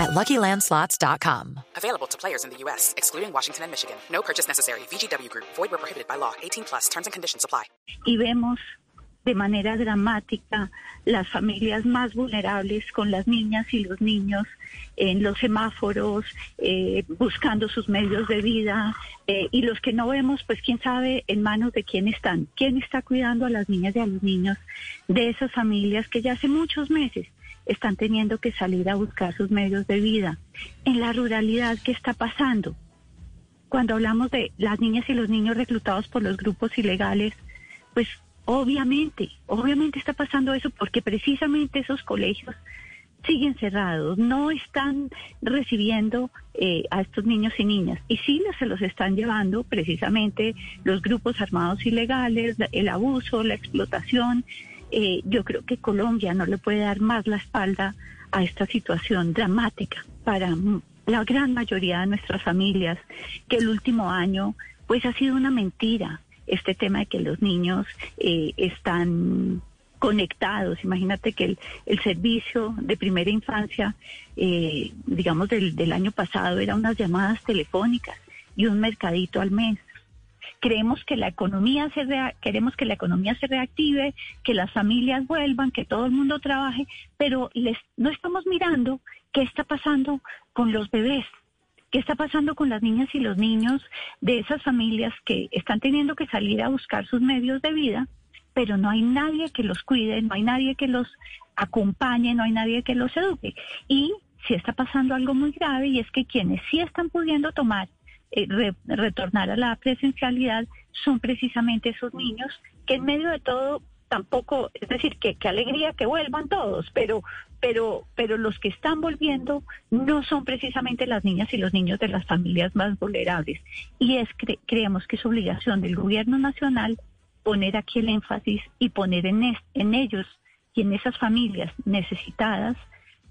at LuckyLandSlots.com. Available to players in the U.S., excluding Washington and Michigan. No purchase necessary. VGW Group. Void where prohibited by law. 18 plus. Terms and conditions apply. y vemos de manera dramática las familias más vulnerables con las niñas y los niños en los semáforos, eh, buscando sus medios de vida, eh, y los que no vemos, pues quién sabe en manos de quién están, quién está cuidando a las niñas y a los niños de esas familias que ya hace muchos meses están teniendo que salir a buscar sus medios de vida. En la ruralidad, ¿qué está pasando? cuando hablamos de las niñas y los niños reclutados por los grupos ilegales, pues obviamente, obviamente está pasando eso porque precisamente esos colegios siguen cerrados, no están recibiendo eh, a estos niños y niñas y sí se los están llevando precisamente los grupos armados ilegales, el abuso, la explotación. Eh, yo creo que Colombia no le puede dar más la espalda a esta situación dramática para la gran mayoría de nuestras familias, que el último año pues ha sido una mentira este tema de que los niños eh, están conectados. Imagínate que el, el servicio de primera infancia, eh, digamos, del, del año pasado era unas llamadas telefónicas y un mercadito al mes. Creemos que la economía se queremos que la economía se reactive, que las familias vuelvan, que todo el mundo trabaje, pero les, no estamos mirando qué está pasando con los bebés, qué está pasando con las niñas y los niños de esas familias que están teniendo que salir a buscar sus medios de vida, pero no hay nadie que los cuide, no hay nadie que los acompañe, no hay nadie que los eduque. Y si está pasando algo muy grave y es que quienes sí están pudiendo tomar, eh, re- retornar a la presencialidad son precisamente esos niños que en medio de todo tampoco, es decir, que qué alegría que vuelvan todos, pero pero pero los que están volviendo no son precisamente las niñas y los niños de las familias más vulnerables. Y es cre- creemos que es obligación del gobierno nacional poner aquí el énfasis y poner en en ellos y en esas familias necesitadas